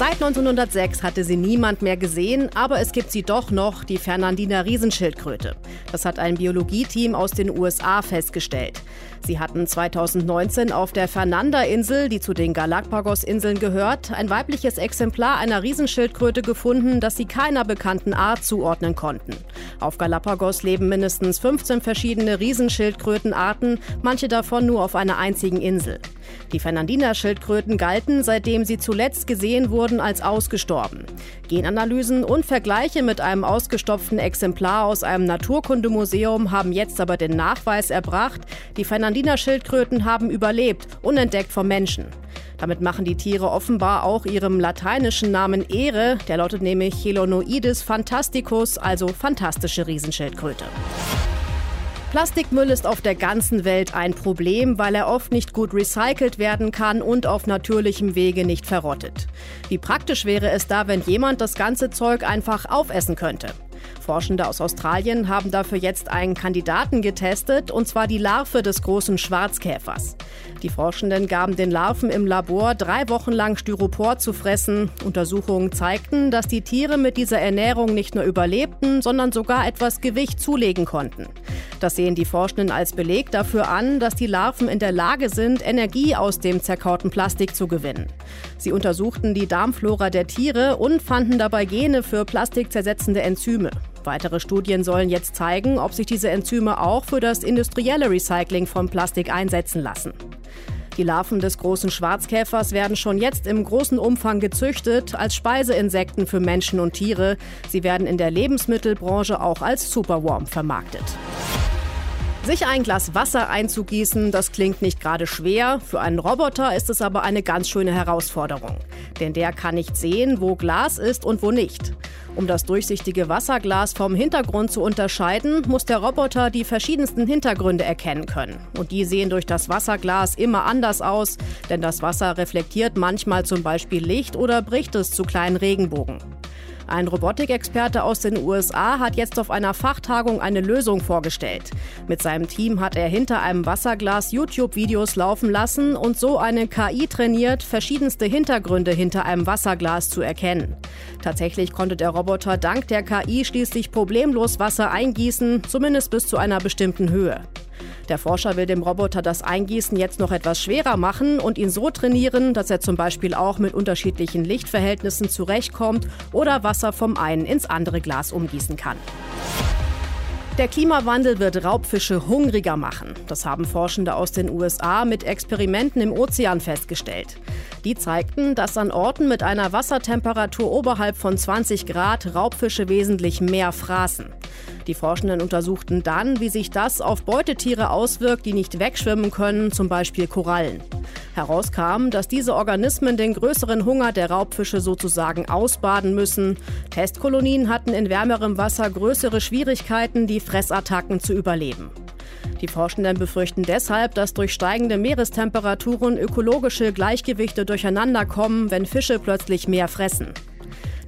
Seit 1906 hatte sie niemand mehr gesehen, aber es gibt sie doch noch, die Fernandiner Riesenschildkröte. Das hat ein Biologieteam aus den USA festgestellt. Sie hatten 2019 auf der Fernanda-Insel, die zu den Galapagos-Inseln gehört, ein weibliches Exemplar einer Riesenschildkröte gefunden, das sie keiner bekannten Art zuordnen konnten. Auf Galapagos leben mindestens 15 verschiedene Riesenschildkrötenarten, manche davon nur auf einer einzigen Insel. Die Fernandiner-Schildkröten galten, seitdem sie zuletzt gesehen wurden, als ausgestorben. Genanalysen und Vergleiche mit einem ausgestopften Exemplar aus einem Naturkundemuseum haben jetzt aber den Nachweis erbracht, die Fernandiner-Schildkröten haben überlebt, unentdeckt vom Menschen. Damit machen die Tiere offenbar auch ihrem lateinischen Namen Ehre, der lautet nämlich Chelonoidis fantasticus, also fantastische Riesenschildkröte. Plastikmüll ist auf der ganzen Welt ein Problem, weil er oft nicht gut recycelt werden kann und auf natürlichem Wege nicht verrottet. Wie praktisch wäre es da, wenn jemand das ganze Zeug einfach aufessen könnte? Forschende aus Australien haben dafür jetzt einen Kandidaten getestet, und zwar die Larve des großen Schwarzkäfers. Die Forschenden gaben den Larven im Labor drei Wochen lang Styropor zu fressen. Untersuchungen zeigten, dass die Tiere mit dieser Ernährung nicht nur überlebten, sondern sogar etwas Gewicht zulegen konnten. Das sehen die Forschenden als Beleg dafür an, dass die Larven in der Lage sind, Energie aus dem zerkauten Plastik zu gewinnen. Sie untersuchten die Darmflora der Tiere und fanden dabei Gene für plastikzersetzende Enzyme. Weitere Studien sollen jetzt zeigen, ob sich diese Enzyme auch für das industrielle Recycling von Plastik einsetzen lassen. Die Larven des großen Schwarzkäfers werden schon jetzt im großen Umfang gezüchtet als Speiseinsekten für Menschen und Tiere. Sie werden in der Lebensmittelbranche auch als Superworm vermarktet. Sich ein Glas Wasser einzugießen, das klingt nicht gerade schwer. Für einen Roboter ist es aber eine ganz schöne Herausforderung. Denn der kann nicht sehen, wo Glas ist und wo nicht. Um das durchsichtige Wasserglas vom Hintergrund zu unterscheiden, muss der Roboter die verschiedensten Hintergründe erkennen können. Und die sehen durch das Wasserglas immer anders aus, denn das Wasser reflektiert manchmal zum Beispiel Licht oder bricht es zu kleinen Regenbogen. Ein Robotikexperte aus den USA hat jetzt auf einer Fachtagung eine Lösung vorgestellt. Mit seinem Team hat er hinter einem Wasserglas YouTube-Videos laufen lassen und so eine KI trainiert, verschiedenste Hintergründe hinter einem Wasserglas zu erkennen. Tatsächlich konnte der Roboter dank der KI schließlich problemlos Wasser eingießen, zumindest bis zu einer bestimmten Höhe. Der Forscher will dem Roboter das Eingießen jetzt noch etwas schwerer machen und ihn so trainieren, dass er zum Beispiel auch mit unterschiedlichen Lichtverhältnissen zurechtkommt oder Wasser vom einen ins andere Glas umgießen kann. Der Klimawandel wird Raubfische hungriger machen. Das haben Forschende aus den USA mit Experimenten im Ozean festgestellt. Die zeigten, dass an Orten mit einer Wassertemperatur oberhalb von 20 Grad Raubfische wesentlich mehr fraßen. Die Forschenden untersuchten dann, wie sich das auf Beutetiere auswirkt, die nicht wegschwimmen können, zum Beispiel Korallen. Herauskam, dass diese Organismen den größeren Hunger der Raubfische sozusagen ausbaden müssen. Testkolonien hatten in wärmerem Wasser größere Schwierigkeiten, die Fressattacken zu überleben. Die Forschenden befürchten deshalb, dass durch steigende Meerestemperaturen ökologische Gleichgewichte durcheinander kommen, wenn Fische plötzlich mehr fressen.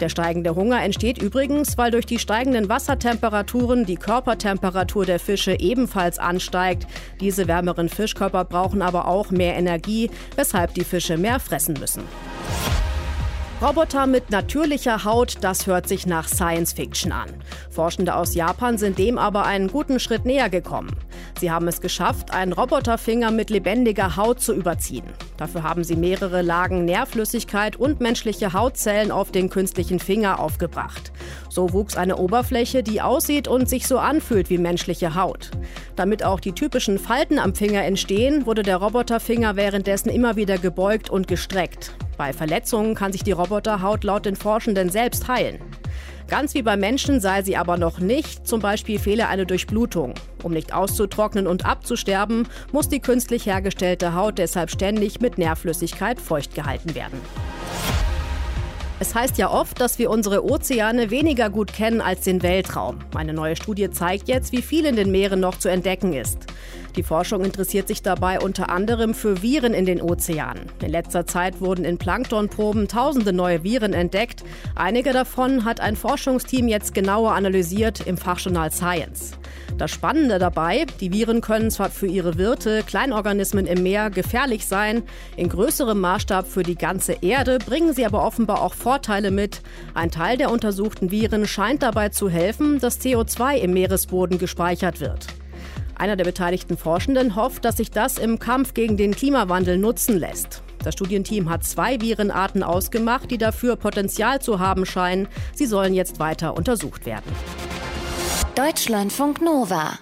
Der steigende Hunger entsteht übrigens, weil durch die steigenden Wassertemperaturen die Körpertemperatur der Fische ebenfalls ansteigt. Diese wärmeren Fischkörper brauchen aber auch mehr Energie, weshalb die Fische mehr fressen müssen. Roboter mit natürlicher Haut, das hört sich nach Science Fiction an. Forschende aus Japan sind dem aber einen guten Schritt näher gekommen. Sie haben es geschafft, einen Roboterfinger mit lebendiger Haut zu überziehen. Dafür haben sie mehrere Lagen Nährflüssigkeit und menschliche Hautzellen auf den künstlichen Finger aufgebracht. So wuchs eine Oberfläche, die aussieht und sich so anfühlt wie menschliche Haut. Damit auch die typischen Falten am Finger entstehen, wurde der Roboterfinger währenddessen immer wieder gebeugt und gestreckt. Bei Verletzungen kann sich die Roboterhaut laut den Forschenden selbst heilen. Ganz wie beim Menschen sei sie aber noch nicht, zum Beispiel fehle eine Durchblutung. Um nicht auszutrocknen und abzusterben, muss die künstlich hergestellte Haut deshalb ständig mit Nährflüssigkeit feucht gehalten werden. Es heißt ja oft, dass wir unsere Ozeane weniger gut kennen als den Weltraum. Eine neue Studie zeigt jetzt, wie viel in den Meeren noch zu entdecken ist. Die Forschung interessiert sich dabei unter anderem für Viren in den Ozeanen. In letzter Zeit wurden in Planktonproben tausende neue Viren entdeckt. Einige davon hat ein Forschungsteam jetzt genauer analysiert im Fachjournal Science. Das Spannende dabei, die Viren können zwar für ihre Wirte, Kleinorganismen im Meer, gefährlich sein, in größerem Maßstab für die ganze Erde bringen sie aber offenbar auch Vorteile mit. Ein Teil der untersuchten Viren scheint dabei zu helfen, dass CO2 im Meeresboden gespeichert wird. Einer der beteiligten Forschenden hofft, dass sich das im Kampf gegen den Klimawandel nutzen lässt. Das Studienteam hat zwei Virenarten ausgemacht, die dafür Potenzial zu haben scheinen. Sie sollen jetzt weiter untersucht werden. Deutschlandfunk Nova